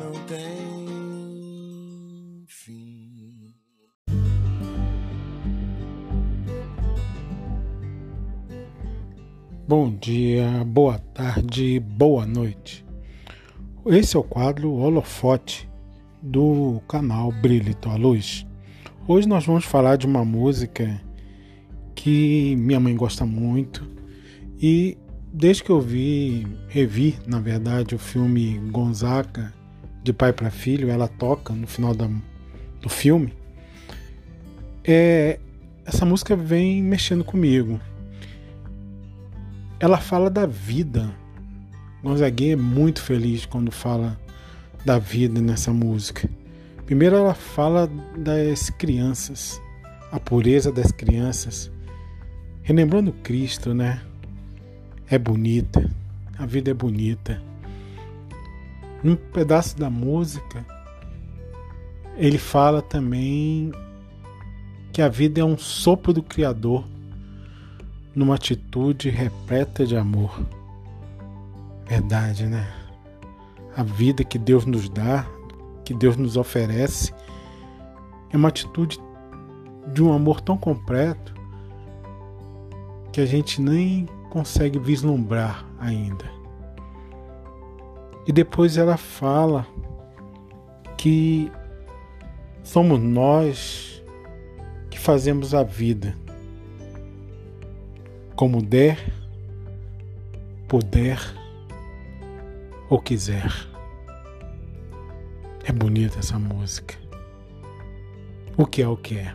não tem fim. Bom dia, boa tarde, boa noite. Esse é o quadro Holofote do canal Brilho a Luz. Hoje nós vamos falar de uma música que minha mãe gosta muito e desde que eu vi, revi, na verdade, o filme Gonzaga de pai para filho, ela toca no final da, do filme. É, essa música vem mexendo comigo. Ela fala da vida. Gonzaguinha é muito feliz quando fala da vida nessa música. Primeiro ela fala das crianças, a pureza das crianças, relembrando Cristo, né? é bonita, a vida é bonita. Num pedaço da música, ele fala também que a vida é um sopro do Criador numa atitude repleta de amor. Verdade, né? A vida que Deus nos dá, que Deus nos oferece, é uma atitude de um amor tão completo que a gente nem consegue vislumbrar ainda. E depois ela fala que somos nós que fazemos a vida como der, puder ou quiser. É bonita essa música. O que é o que é?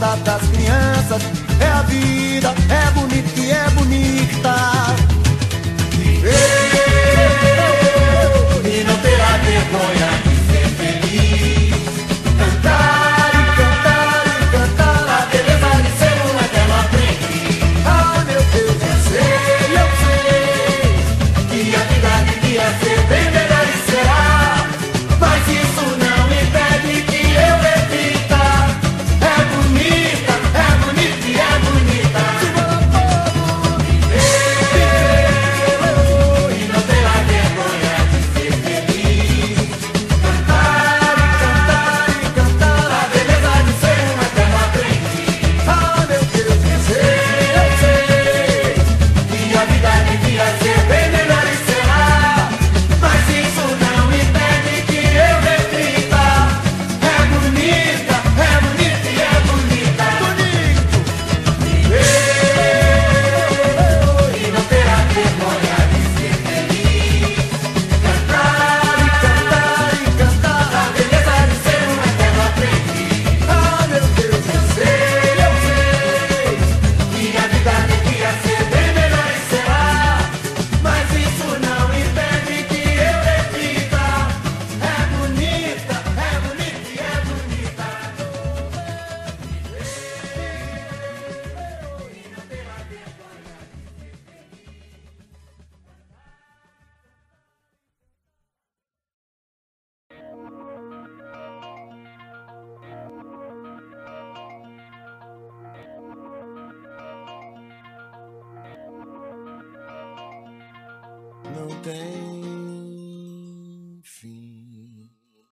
das crianças. É a vida, é não tem